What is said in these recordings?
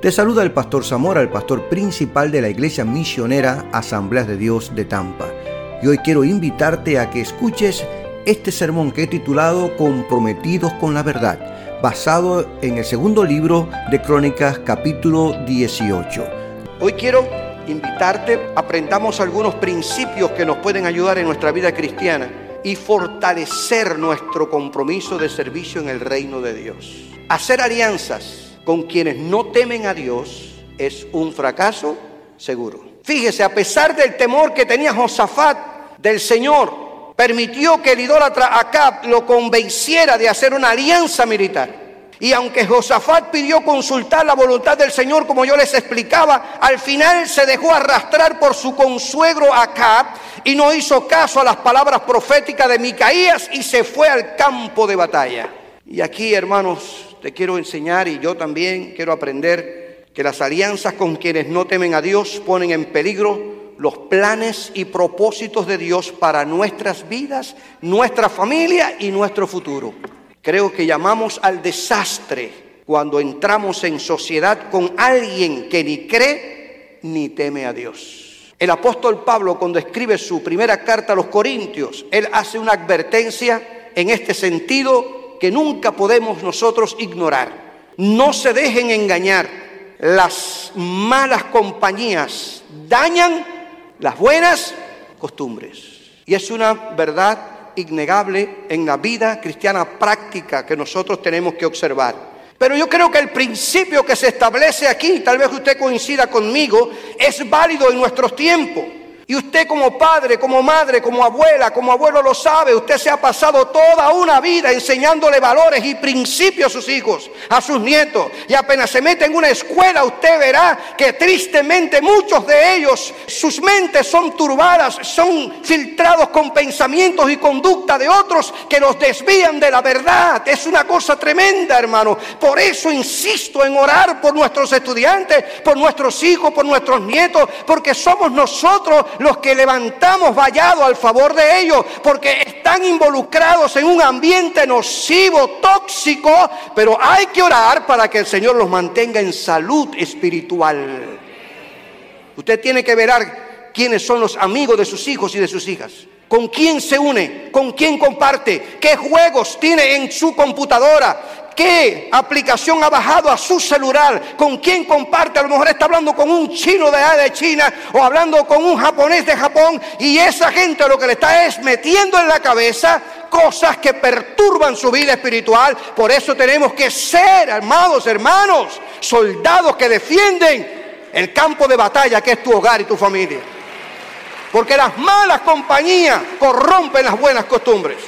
Te saluda el pastor Zamora, el pastor principal de la iglesia misionera Asambleas de Dios de Tampa. Y hoy quiero invitarte a que escuches este sermón que he titulado Comprometidos con la Verdad, basado en el segundo libro de Crónicas capítulo 18. Hoy quiero invitarte, aprendamos algunos principios que nos pueden ayudar en nuestra vida cristiana y fortalecer nuestro compromiso de servicio en el reino de Dios. Hacer alianzas con quienes no temen a Dios es un fracaso seguro. Fíjese, a pesar del temor que tenía Josafat del Señor, permitió que el idólatra Acab lo convenciera de hacer una alianza militar. Y aunque Josafat pidió consultar la voluntad del Señor, como yo les explicaba, al final se dejó arrastrar por su consuegro Acab y no hizo caso a las palabras proféticas de Micaías y se fue al campo de batalla. Y aquí, hermanos, te quiero enseñar y yo también quiero aprender que las alianzas con quienes no temen a Dios ponen en peligro los planes y propósitos de Dios para nuestras vidas, nuestra familia y nuestro futuro. Creo que llamamos al desastre cuando entramos en sociedad con alguien que ni cree ni teme a Dios. El apóstol Pablo cuando escribe su primera carta a los Corintios, él hace una advertencia en este sentido que nunca podemos nosotros ignorar. No se dejen engañar. Las malas compañías dañan las buenas costumbres. Y es una verdad innegable en la vida cristiana práctica que nosotros tenemos que observar. Pero yo creo que el principio que se establece aquí, tal vez usted coincida conmigo, es válido en nuestros tiempos. Y usted como padre, como madre, como abuela, como abuelo lo sabe, usted se ha pasado toda una vida enseñándole valores y principios a sus hijos, a sus nietos. Y apenas se mete en una escuela, usted verá que tristemente muchos de ellos, sus mentes son turbadas, son filtrados con pensamientos y conducta de otros que los desvían de la verdad. Es una cosa tremenda, hermano. Por eso insisto en orar por nuestros estudiantes, por nuestros hijos, por nuestros nietos, porque somos nosotros los que levantamos vallado al favor de ellos, porque están involucrados en un ambiente nocivo, tóxico, pero hay que orar para que el Señor los mantenga en salud espiritual. Usted tiene que ver quiénes son los amigos de sus hijos y de sus hijas. ¿Con quién se une? ¿Con quién comparte? ¿Qué juegos tiene en su computadora? Qué aplicación ha bajado a su celular, con quién comparte, a lo mejor está hablando con un chino de, de China o hablando con un japonés de Japón y esa gente lo que le está es metiendo en la cabeza cosas que perturban su vida espiritual. Por eso tenemos que ser, amados hermanos, soldados que defienden el campo de batalla que es tu hogar y tu familia. Porque las malas compañías corrompen las buenas costumbres.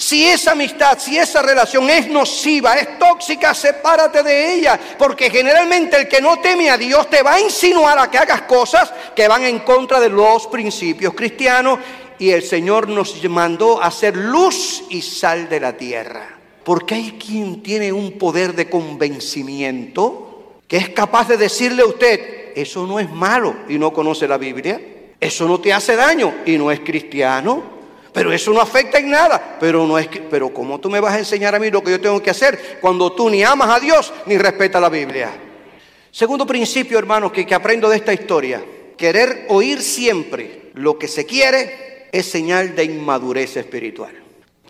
Si esa amistad, si esa relación es nociva, es tóxica, sepárate de ella. Porque generalmente el que no teme a Dios te va a insinuar a que hagas cosas que van en contra de los principios cristianos. Y el Señor nos mandó a ser luz y sal de la tierra. Porque hay quien tiene un poder de convencimiento que es capaz de decirle a usted, eso no es malo y no conoce la Biblia. Eso no te hace daño y no es cristiano. Pero eso no afecta en nada. Pero no es que, pero ¿cómo tú me vas a enseñar a mí lo que yo tengo que hacer cuando tú ni amas a Dios ni respetas la Biblia? Segundo principio, hermanos, que, que aprendo de esta historia. Querer oír siempre lo que se quiere es señal de inmadurez espiritual.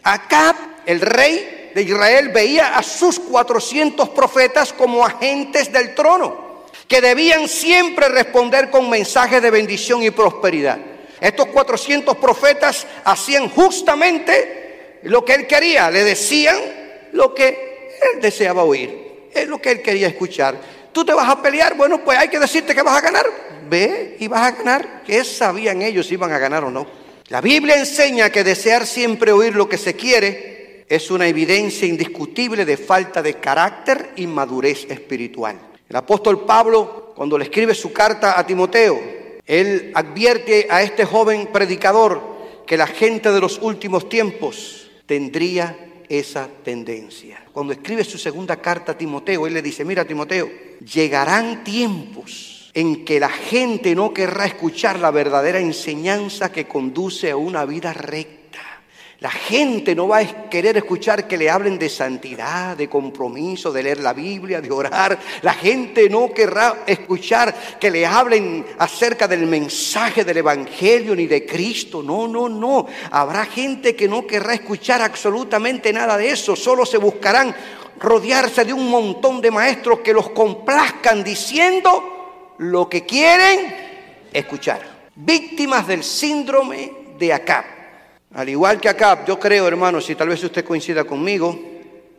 Acá el rey de Israel veía a sus 400 profetas como agentes del trono, que debían siempre responder con mensajes de bendición y prosperidad. Estos 400 profetas hacían justamente lo que él quería, le decían lo que él deseaba oír, es lo que él quería escuchar. Tú te vas a pelear, bueno, pues hay que decirte que vas a ganar. Ve y vas a ganar. ¿Qué sabían ellos si iban a ganar o no? La Biblia enseña que desear siempre oír lo que se quiere es una evidencia indiscutible de falta de carácter y madurez espiritual. El apóstol Pablo, cuando le escribe su carta a Timoteo, él advierte a este joven predicador que la gente de los últimos tiempos tendría esa tendencia. Cuando escribe su segunda carta a Timoteo, él le dice, mira Timoteo, llegarán tiempos en que la gente no querrá escuchar la verdadera enseñanza que conduce a una vida recta. La gente no va a querer escuchar que le hablen de santidad, de compromiso, de leer la Biblia, de orar. La gente no querrá escuchar que le hablen acerca del mensaje del Evangelio ni de Cristo. No, no, no. Habrá gente que no querrá escuchar absolutamente nada de eso. Solo se buscarán rodearse de un montón de maestros que los complazcan diciendo lo que quieren escuchar. Víctimas del síndrome de Acab. Al igual que acá, yo creo, hermanos, y tal vez usted coincida conmigo,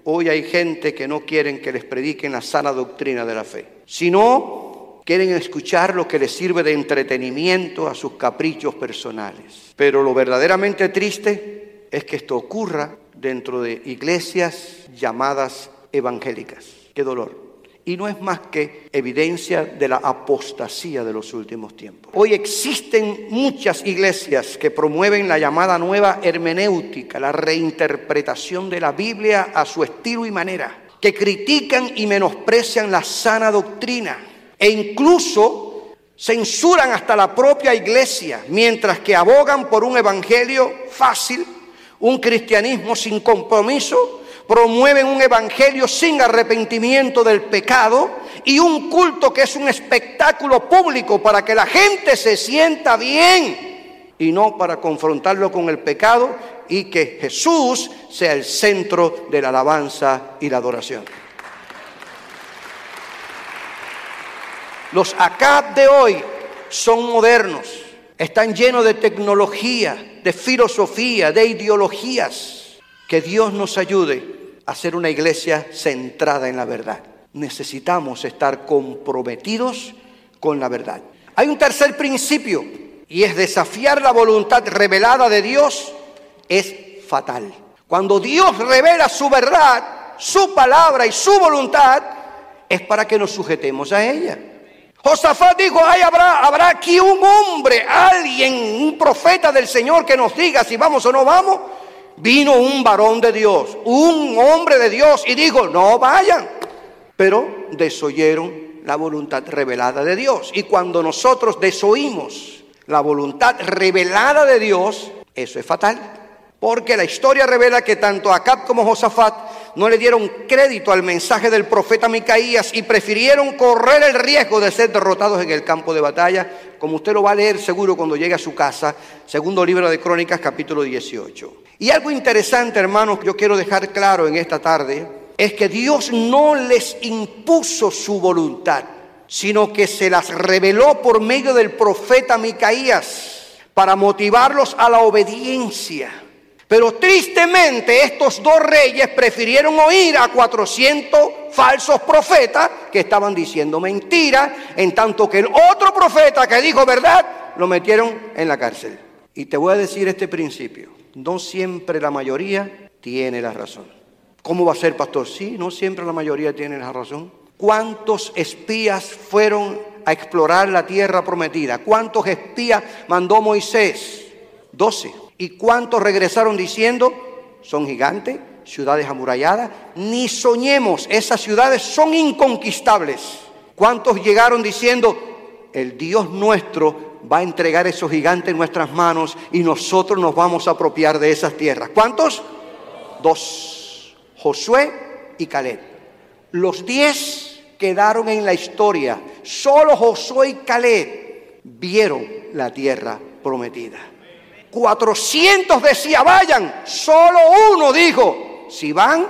hoy hay gente que no quieren que les prediquen la sana doctrina de la fe, sino quieren escuchar lo que les sirve de entretenimiento a sus caprichos personales. Pero lo verdaderamente triste es que esto ocurra dentro de iglesias llamadas evangélicas. Qué dolor y no es más que evidencia de la apostasía de los últimos tiempos. Hoy existen muchas iglesias que promueven la llamada nueva hermenéutica, la reinterpretación de la Biblia a su estilo y manera, que critican y menosprecian la sana doctrina e incluso censuran hasta la propia iglesia, mientras que abogan por un evangelio fácil, un cristianismo sin compromiso promueven un evangelio sin arrepentimiento del pecado y un culto que es un espectáculo público para que la gente se sienta bien y no para confrontarlo con el pecado y que Jesús sea el centro de la alabanza y la adoración. Los acá de hoy son modernos, están llenos de tecnología, de filosofía, de ideologías. Que Dios nos ayude hacer una iglesia centrada en la verdad. Necesitamos estar comprometidos con la verdad. Hay un tercer principio y es desafiar la voluntad revelada de Dios es fatal. Cuando Dios revela su verdad, su palabra y su voluntad, es para que nos sujetemos a ella. Josafat dijo, Ay, habrá, habrá aquí un hombre, alguien, un profeta del Señor que nos diga si vamos o no vamos vino un varón de Dios, un hombre de Dios, y dijo, no vayan. Pero desoyeron la voluntad revelada de Dios. Y cuando nosotros desoímos la voluntad revelada de Dios, eso es fatal. Porque la historia revela que tanto Acab como Josafat no le dieron crédito al mensaje del profeta Micaías y prefirieron correr el riesgo de ser derrotados en el campo de batalla, como usted lo va a leer seguro cuando llegue a su casa, segundo libro de Crónicas, capítulo 18. Y algo interesante, hermanos, que yo quiero dejar claro en esta tarde, es que Dios no les impuso su voluntad, sino que se las reveló por medio del profeta Micaías para motivarlos a la obediencia. Pero tristemente estos dos reyes prefirieron oír a 400 falsos profetas que estaban diciendo mentiras, en tanto que el otro profeta que dijo verdad lo metieron en la cárcel. Y te voy a decir este principio no siempre la mayoría tiene la razón. ¿Cómo va a ser, pastor? Sí, no siempre la mayoría tiene la razón. ¿Cuántos espías fueron a explorar la tierra prometida? ¿Cuántos espías mandó Moisés? Doce. ¿Y cuántos regresaron diciendo, son gigantes, ciudades amuralladas? Ni soñemos, esas ciudades son inconquistables. ¿Cuántos llegaron diciendo, el Dios nuestro va a entregar esos gigantes en nuestras manos y nosotros nos vamos a apropiar de esas tierras. ¿Cuántos? Dos. Josué y Caleb. Los diez quedaron en la historia. Solo Josué y Caleb vieron la tierra prometida. Cuatrocientos decía, vayan. Solo uno dijo, si van,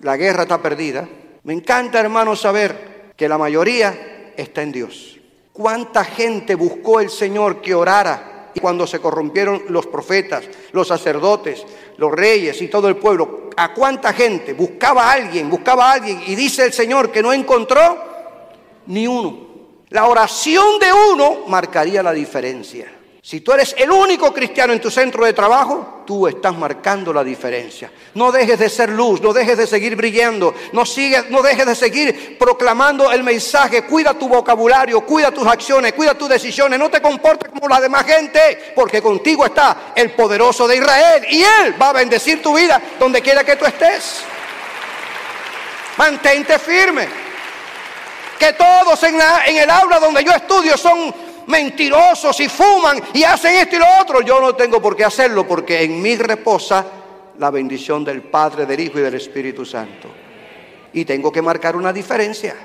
la guerra está perdida. Me encanta, hermano, saber que la mayoría está en Dios. ¿Cuánta gente buscó el Señor que orara? Y cuando se corrompieron los profetas, los sacerdotes, los reyes y todo el pueblo, ¿a cuánta gente buscaba a alguien, buscaba a alguien? Y dice el Señor que no encontró ni uno. La oración de uno marcaría la diferencia. Si tú eres el único cristiano en tu centro de trabajo, tú estás marcando la diferencia. No dejes de ser luz, no dejes de seguir brillando, no, no dejes de seguir proclamando el mensaje. Cuida tu vocabulario, cuida tus acciones, cuida tus decisiones. No te comportes como la demás gente, porque contigo está el poderoso de Israel y Él va a bendecir tu vida donde quiera que tú estés. Mantente firme. Que todos en, en el aula donde yo estudio son mentirosos y fuman y hacen esto y lo otro. Yo no tengo por qué hacerlo porque en mí reposa la bendición del Padre, del Hijo y del Espíritu Santo. Y tengo que marcar una diferencia.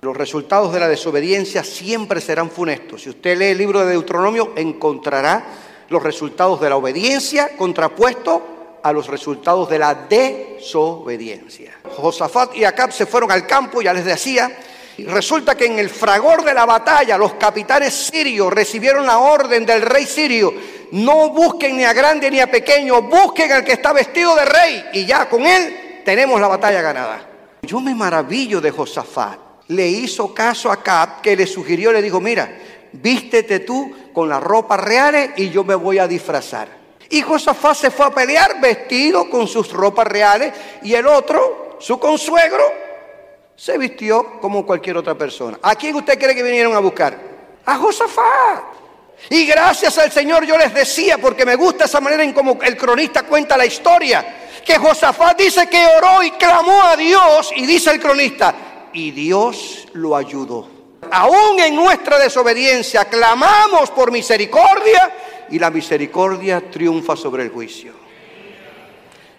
Los resultados de la desobediencia siempre serán funestos. Si usted lee el libro de Deuteronomio, encontrará los resultados de la obediencia contrapuesto a los resultados de la desobediencia. Josafat y Acab se fueron al campo, ya les decía, resulta que en el fragor de la batalla los capitanes sirios recibieron la orden del rey sirio, no busquen ni a grande ni a pequeño, busquen al que está vestido de rey y ya con él tenemos la batalla ganada. Yo me maravillo de Josafat. Le hizo caso a Acab que le sugirió, le dijo, mira, vístete tú con las ropas reales y yo me voy a disfrazar. Y Josafat se fue a pelear vestido con sus ropas reales y el otro, su consuegro, se vistió como cualquier otra persona. ¿A quién usted cree que vinieron a buscar? A Josafat. Y gracias al Señor yo les decía, porque me gusta esa manera en como el cronista cuenta la historia, que Josafat dice que oró y clamó a Dios, y dice el cronista, y Dios lo ayudó. Aún en nuestra desobediencia clamamos por misericordia y la misericordia triunfa sobre el juicio.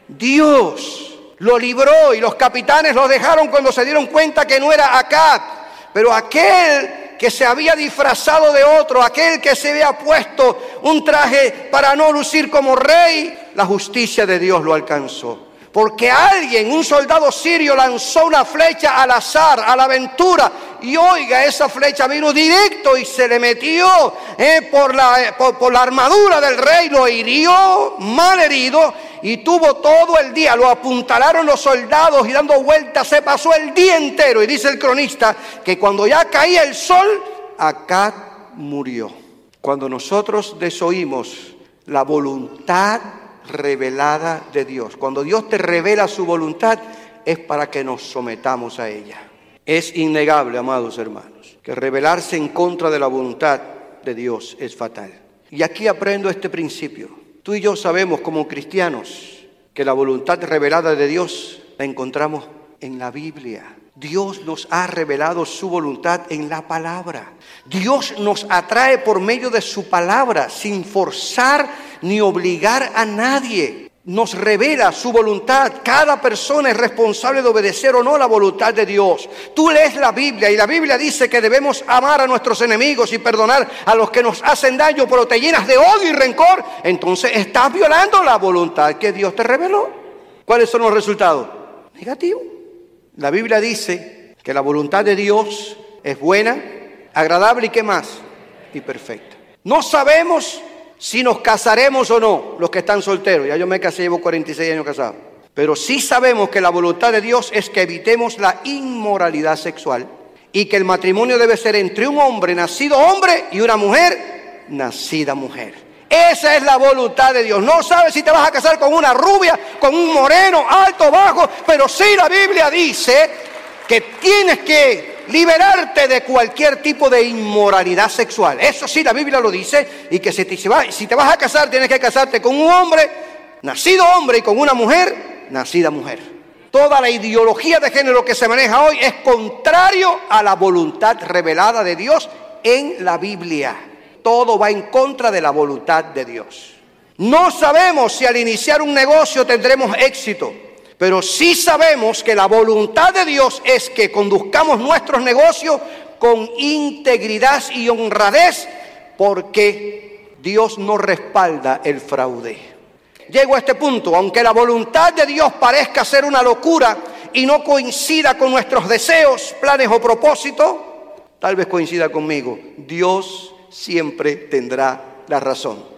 Dios lo libró y los capitanes lo dejaron cuando se dieron cuenta que no era acá, pero aquel que se había disfrazado de otro, aquel que se había puesto un traje para no lucir como rey, la justicia de Dios lo alcanzó. Porque alguien, un soldado sirio, lanzó una flecha al azar, a la aventura. Y oiga, esa flecha vino directo y se le metió eh, por, la, por, la armadura del rey, lo hirió, mal herido, y tuvo todo el día. Lo apuntalaron los soldados y dando vueltas se pasó el día entero. Y dice el cronista que cuando ya caía el sol, acá murió. Cuando nosotros desoímos la voluntad revelada de Dios. Cuando Dios te revela su voluntad es para que nos sometamos a ella. Es innegable, amados hermanos, que revelarse en contra de la voluntad de Dios es fatal. Y aquí aprendo este principio. Tú y yo sabemos como cristianos que la voluntad revelada de Dios la encontramos en la Biblia. Dios nos ha revelado su voluntad en la palabra. Dios nos atrae por medio de su palabra sin forzar ni obligar a nadie. Nos revela su voluntad. Cada persona es responsable de obedecer o no la voluntad de Dios. Tú lees la Biblia y la Biblia dice que debemos amar a nuestros enemigos y perdonar a los que nos hacen daño, pero te llenas de odio y rencor. Entonces estás violando la voluntad que Dios te reveló. ¿Cuáles son los resultados? Negativo. La Biblia dice que la voluntad de Dios es buena, agradable y qué más? Y perfecta. No sabemos si nos casaremos o no, los que están solteros. Ya yo me casé, llevo 46 años casado. Pero sí sabemos que la voluntad de Dios es que evitemos la inmoralidad sexual y que el matrimonio debe ser entre un hombre nacido hombre y una mujer nacida mujer. Esa es la voluntad de Dios. No sabes si te vas a casar con una rubia, con un moreno, alto, bajo, pero sí la Biblia dice que tienes que liberarte de cualquier tipo de inmoralidad sexual. Eso sí, la Biblia lo dice, y que si te, te vas a casar, tienes que casarte con un hombre, nacido hombre, y con una mujer, nacida mujer. Toda la ideología de género que se maneja hoy es contrario a la voluntad revelada de Dios en la Biblia. Todo va en contra de la voluntad de Dios. No sabemos si al iniciar un negocio tendremos éxito. Pero sí sabemos que la voluntad de Dios es que conduzcamos nuestros negocios con integridad y honradez porque Dios no respalda el fraude. Llego a este punto, aunque la voluntad de Dios parezca ser una locura y no coincida con nuestros deseos, planes o propósitos, tal vez coincida conmigo, Dios siempre tendrá la razón.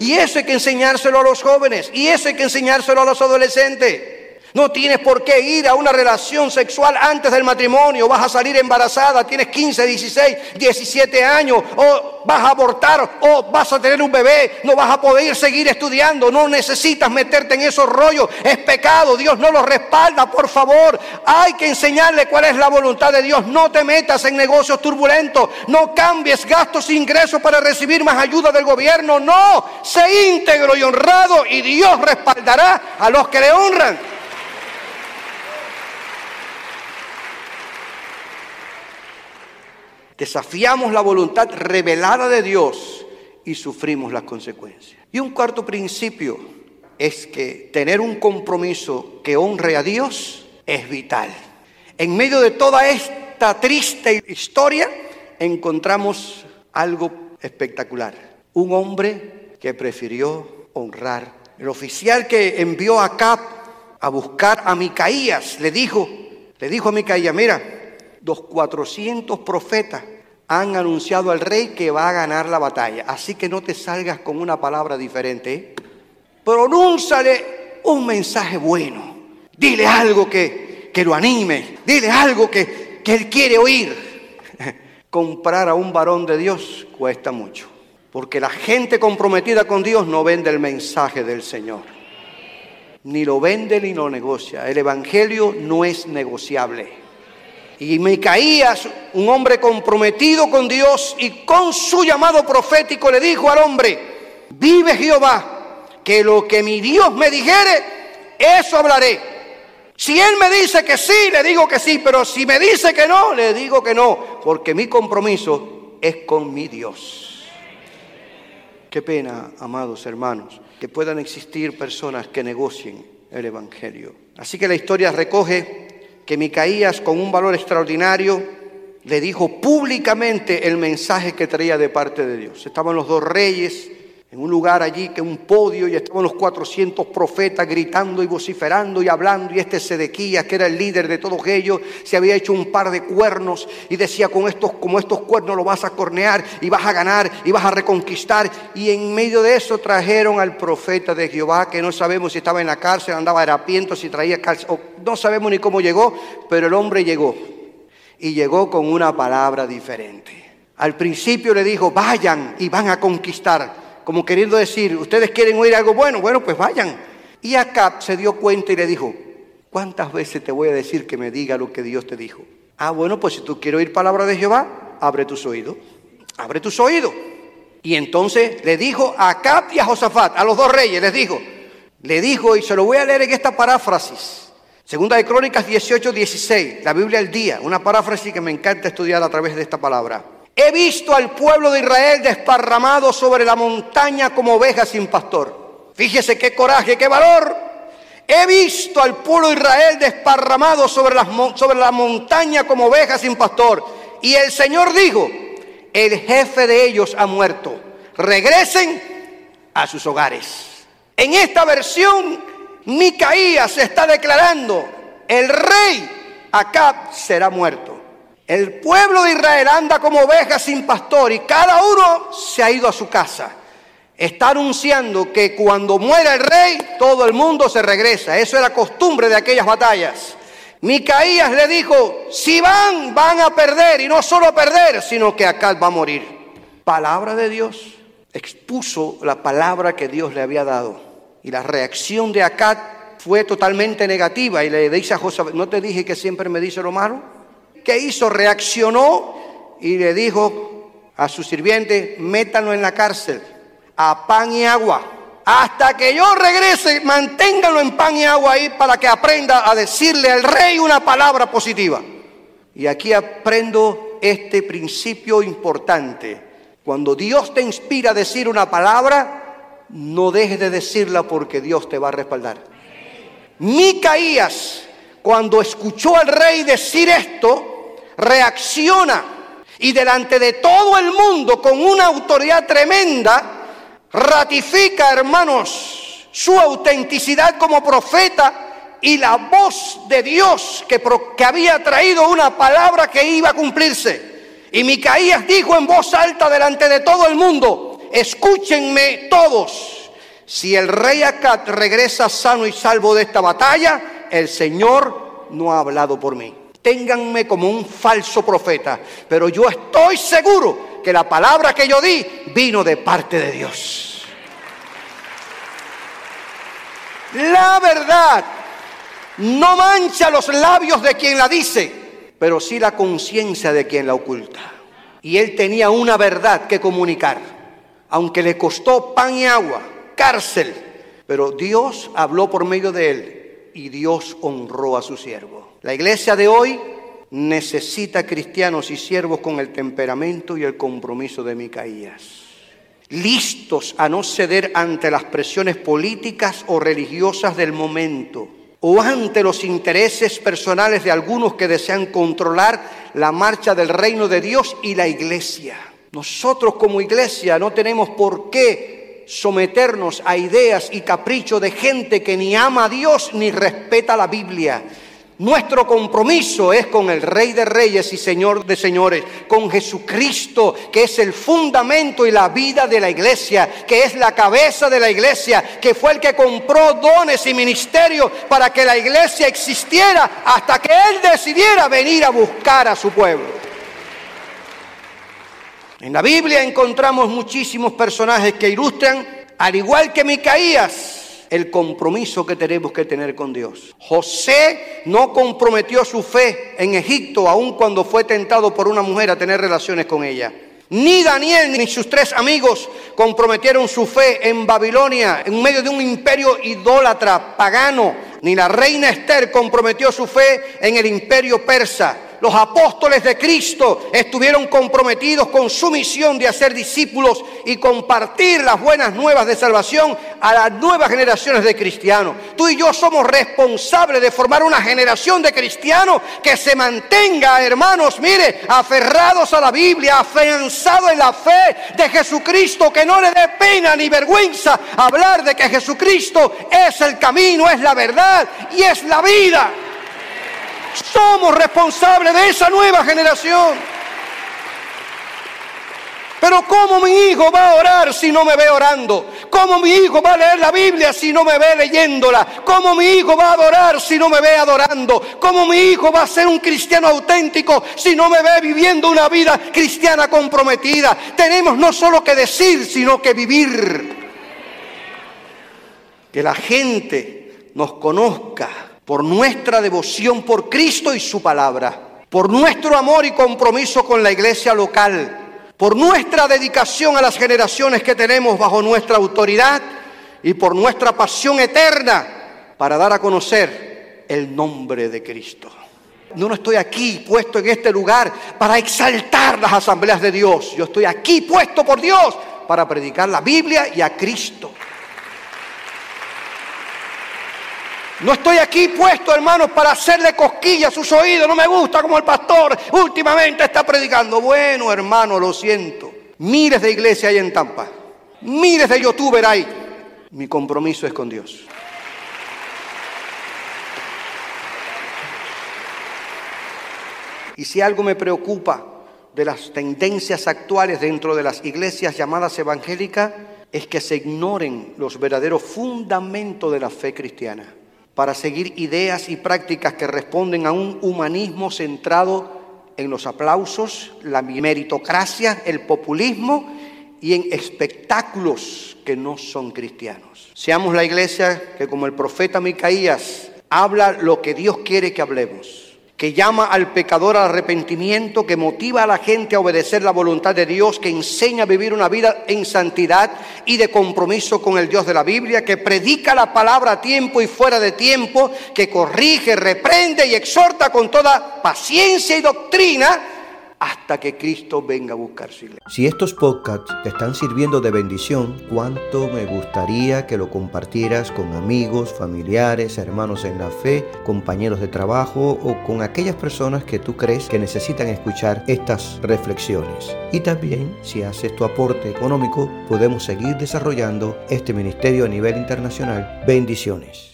Y eso hay que enseñárselo a los jóvenes. Y eso hay que enseñárselo a los adolescentes. No tienes por qué ir a una relación sexual antes del matrimonio. Vas a salir embarazada, tienes 15, 16, 17 años, o vas a abortar, o vas a tener un bebé. No vas a poder seguir estudiando. No necesitas meterte en esos rollos. Es pecado. Dios no lo respalda, por favor. Hay que enseñarle cuál es la voluntad de Dios. No te metas en negocios turbulentos. No cambies gastos e ingresos para recibir más ayuda del gobierno. No, sé íntegro y honrado y Dios respaldará a los que le honran. Desafiamos la voluntad revelada de Dios y sufrimos las consecuencias. Y un cuarto principio es que tener un compromiso que honre a Dios es vital. En medio de toda esta triste historia encontramos algo espectacular. Un hombre que prefirió honrar. El oficial que envió a Cap a buscar a Micaías le dijo, le dijo a Micaías, mira, los 400 profetas han anunciado al rey que va a ganar la batalla. Así que no te salgas con una palabra diferente. ¿eh? Un mensaje bueno. Dile algo que, que lo anime. Dile algo que, que él quiere oír. Comprar a un varón de Dios cuesta mucho. Porque la gente comprometida con Dios no vende el mensaje del Señor. Ni lo vende ni lo negocia. El Evangelio no es negociable. Y Micaías, un hombre comprometido con Dios y con su llamado profético, le dijo al hombre, vive Jehová, que lo que mi Dios me dijere, eso hablaré. Si Él me dice que sí, le digo que sí, pero si me dice que no, le digo que no, porque mi compromiso es con mi Dios. Qué pena, amados hermanos, que puedan existir personas que negocien el Evangelio. Así que la historia recoge que Micaías, con un valor extraordinario, le dijo públicamente el mensaje que traía de parte de Dios. Estaban los dos reyes en un lugar allí, que un podio, y estaban los 400 profetas gritando y vociferando y hablando, y este Sedequías, que era el líder de todos ellos, se había hecho un par de cuernos y decía, con estos, como estos cuernos lo vas a cornear y vas a ganar y vas a reconquistar. Y en medio de eso trajeron al profeta de Jehová, que no sabemos si estaba en la cárcel, andaba harapiento, si traía cárcel, no sabemos ni cómo llegó, pero el hombre llegó. Y llegó con una palabra diferente. Al principio le dijo, vayan y van a conquistar como queriendo decir, ustedes quieren oír algo bueno, bueno, pues vayan. Y Acab se dio cuenta y le dijo, ¿cuántas veces te voy a decir que me diga lo que Dios te dijo? Ah, bueno, pues si tú quieres oír palabra de Jehová, abre tus oídos, abre tus oídos. Y entonces le dijo a Acab y a Josafat, a los dos reyes, les dijo, le dijo, y se lo voy a leer en esta paráfrasis, Segunda de Crónicas 18, 16, la Biblia al día, una paráfrasis que me encanta estudiar a través de esta palabra. He visto al pueblo de Israel desparramado sobre la montaña como ovejas sin pastor. Fíjese qué coraje, qué valor. He visto al pueblo de Israel desparramado sobre la, sobre la montaña como ovejas sin pastor. Y el Señor dijo, el jefe de ellos ha muerto. Regresen a sus hogares. En esta versión, Micaías está declarando, el rey Acab será muerto. El pueblo de Israel anda como ovejas sin pastor y cada uno se ha ido a su casa. Está anunciando que cuando muera el rey, todo el mundo se regresa. Eso era costumbre de aquellas batallas. Micaías le dijo, si van, van a perder, y no solo a perder, sino que acá va a morir. Palabra de Dios. Expuso la palabra que Dios le había dado. Y la reacción de Acad fue totalmente negativa. Y le dice a José, ¿no te dije que siempre me dice lo malo? ¿Qué hizo? Reaccionó y le dijo a su sirviente, métanlo en la cárcel, a pan y agua. Hasta que yo regrese, manténganlo en pan y agua ahí para que aprenda a decirle al rey una palabra positiva. Y aquí aprendo este principio importante. Cuando Dios te inspira a decir una palabra, no dejes de decirla porque Dios te va a respaldar. Micaías, cuando escuchó al rey decir esto, reacciona y delante de todo el mundo con una autoridad tremenda, ratifica, hermanos, su autenticidad como profeta y la voz de Dios que, había traído una palabra que iba a cumplirse. Y Micaías dijo en voz alta delante de todo el mundo, escúchenme todos, si el rey Acat regresa sano y salvo de esta batalla, el Señor no ha hablado por mí. Ténganme como un falso profeta, pero yo estoy seguro que la palabra que yo di vino de parte de Dios. La verdad no mancha los labios de quien la dice, pero sí la conciencia de quien la oculta. Y él tenía una verdad que comunicar, aunque le costó pan y agua, cárcel, pero Dios habló por medio de él y Dios honró a su siervo. La iglesia de hoy necesita cristianos y siervos con el temperamento y el compromiso de Micaías, listos a no ceder ante las presiones políticas o religiosas del momento o ante los intereses personales de algunos que desean controlar la marcha del reino de Dios y la iglesia. Nosotros como iglesia no tenemos por qué someternos a ideas y caprichos de gente que ni ama a Dios ni respeta la Biblia. Nuestro compromiso es con el Rey de Reyes y Señor de Señores, con Jesucristo, que es el fundamento y la vida de la iglesia, que es la cabeza de la iglesia, que fue el que compró dones y ministerios para que la iglesia existiera hasta que Él decidiera venir a buscar a su pueblo. En la Biblia encontramos muchísimos personajes que ilustran, al igual que Micaías, el compromiso que tenemos que tener con Dios. José no comprometió su fe en Egipto, aun cuando fue tentado por una mujer a tener relaciones con ella. Ni Daniel ni sus tres amigos comprometieron su fe en Babilonia, en medio de un imperio idólatra, pagano. Ni la reina Esther comprometió su fe en el imperio persa los apóstoles de Cristo estuvieron comprometidos con su misión de hacer discípulos y compartir las buenas nuevas de salvación a las nuevas generaciones de cristianos. Tú y yo somos responsables de formar una generación de cristianos que se mantenga, hermanos, mire, aferrados a la Biblia, afianzados en la fe de Jesucristo, que no le dé pena ni vergüenza hablar de que Jesucristo es el camino, es la verdad y es la vida. Somos responsables de esa nueva generación. Pero ¿cómo mi hijo va a orar si no me ve orando? ¿Cómo mi hijo va a leer la Biblia si no me ve leyéndola? ¿Cómo mi hijo va a adorar si no me ve adorando? ¿Cómo mi hijo va a ser un cristiano auténtico si no me ve viviendo una vida cristiana comprometida? Tenemos no solo que decir, sino que vivir. Que la gente nos conozca por nuestra devoción por Cristo y su palabra, por nuestro amor y compromiso con la iglesia local, por nuestra dedicación a las generaciones que tenemos bajo nuestra autoridad y por nuestra pasión eterna para dar a conocer el nombre de Cristo. Yo no estoy aquí puesto en este lugar para exaltar las asambleas de Dios. Yo estoy aquí puesto por Dios para predicar la Biblia y a Cristo. No estoy aquí puesto, hermanos, para hacerle cosquillas a sus oídos. No me gusta como el pastor últimamente está predicando. Bueno, hermano, lo siento. Miles de iglesias hay en Tampa. Miles de youtubers hay. Mi compromiso es con Dios. Y si algo me preocupa de las tendencias actuales dentro de las iglesias llamadas evangélicas, es que se ignoren los verdaderos fundamentos de la fe cristiana para seguir ideas y prácticas que responden a un humanismo centrado en los aplausos, la meritocracia, el populismo y en espectáculos que no son cristianos. Seamos la iglesia que como el profeta Micaías habla lo que Dios quiere que hablemos que llama al pecador al arrepentimiento, que motiva a la gente a obedecer la voluntad de Dios, que enseña a vivir una vida en santidad y de compromiso con el Dios de la Biblia, que predica la palabra a tiempo y fuera de tiempo, que corrige, reprende y exhorta con toda paciencia y doctrina hasta que Cristo venga a buscar su iglesia. Si estos podcasts te están sirviendo de bendición, cuánto me gustaría que lo compartieras con amigos, familiares, hermanos en la fe, compañeros de trabajo o con aquellas personas que tú crees que necesitan escuchar estas reflexiones. Y también, si haces tu aporte económico, podemos seguir desarrollando este ministerio a nivel internacional. Bendiciones.